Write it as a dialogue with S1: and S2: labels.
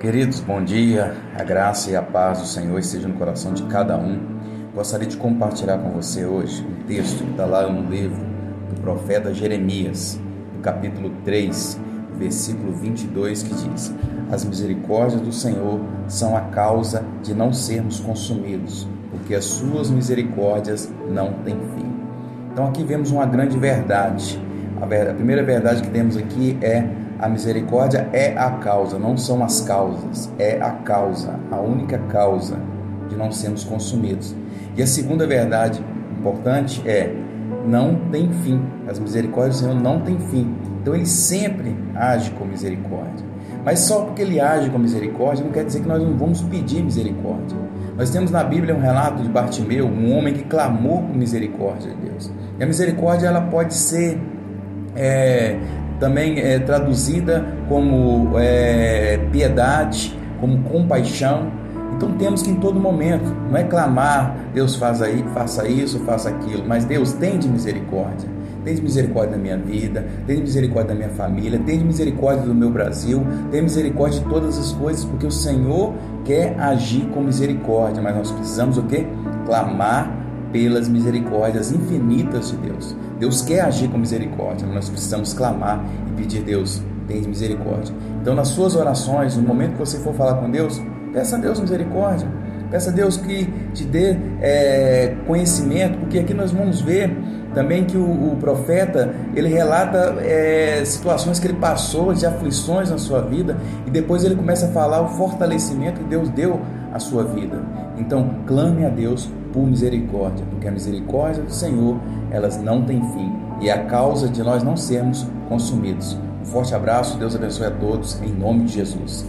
S1: Queridos, bom dia. A graça e a paz do Senhor estejam no coração de cada um. Gostaria de compartilhar com você hoje um texto que está lá no livro do profeta Jeremias, no capítulo 3, versículo 22, que diz: As misericórdias do Senhor são a causa de não sermos consumidos, porque as suas misericórdias não têm fim. Então aqui vemos uma grande verdade. A, verdade, a primeira verdade que temos aqui é a misericórdia é a causa, não são as causas, é a causa, a única causa de não sermos consumidos. E a segunda verdade importante é não tem fim. As misericórdias do Senhor não têm fim. Então ele sempre age com misericórdia. Mas só porque ele age com misericórdia não quer dizer que nós não vamos pedir misericórdia. Nós temos na Bíblia um relato de Bartimeu, um homem que clamou por misericórdia de Deus. E a misericórdia ela pode ser é, também é traduzida como é, piedade, como compaixão. Então temos que em todo momento, não é clamar, Deus faz aí, faça isso, faça aquilo, mas Deus tem de misericórdia. Tem de misericórdia da minha vida, tem de misericórdia da minha família, tem de misericórdia do meu Brasil, tem misericórdia de todas as coisas, porque o Senhor quer agir com misericórdia, mas nós precisamos o quê? Clamar pelas misericórdias infinitas de Deus. Deus quer agir com misericórdia, mas nós precisamos clamar e pedir Deus, tem misericórdia. Então, nas suas orações, no momento que você for falar com Deus, peça a Deus misericórdia. Peça a Deus que te dê é, conhecimento, porque aqui nós vamos ver também que o, o profeta ele relata é, situações que ele passou de aflições na sua vida e depois ele começa a falar o fortalecimento que Deus deu à sua vida. Então clame a Deus por misericórdia, porque a misericórdia do Senhor elas não têm fim e é a causa de nós não sermos consumidos. Um forte abraço, Deus abençoe a todos, em nome de Jesus.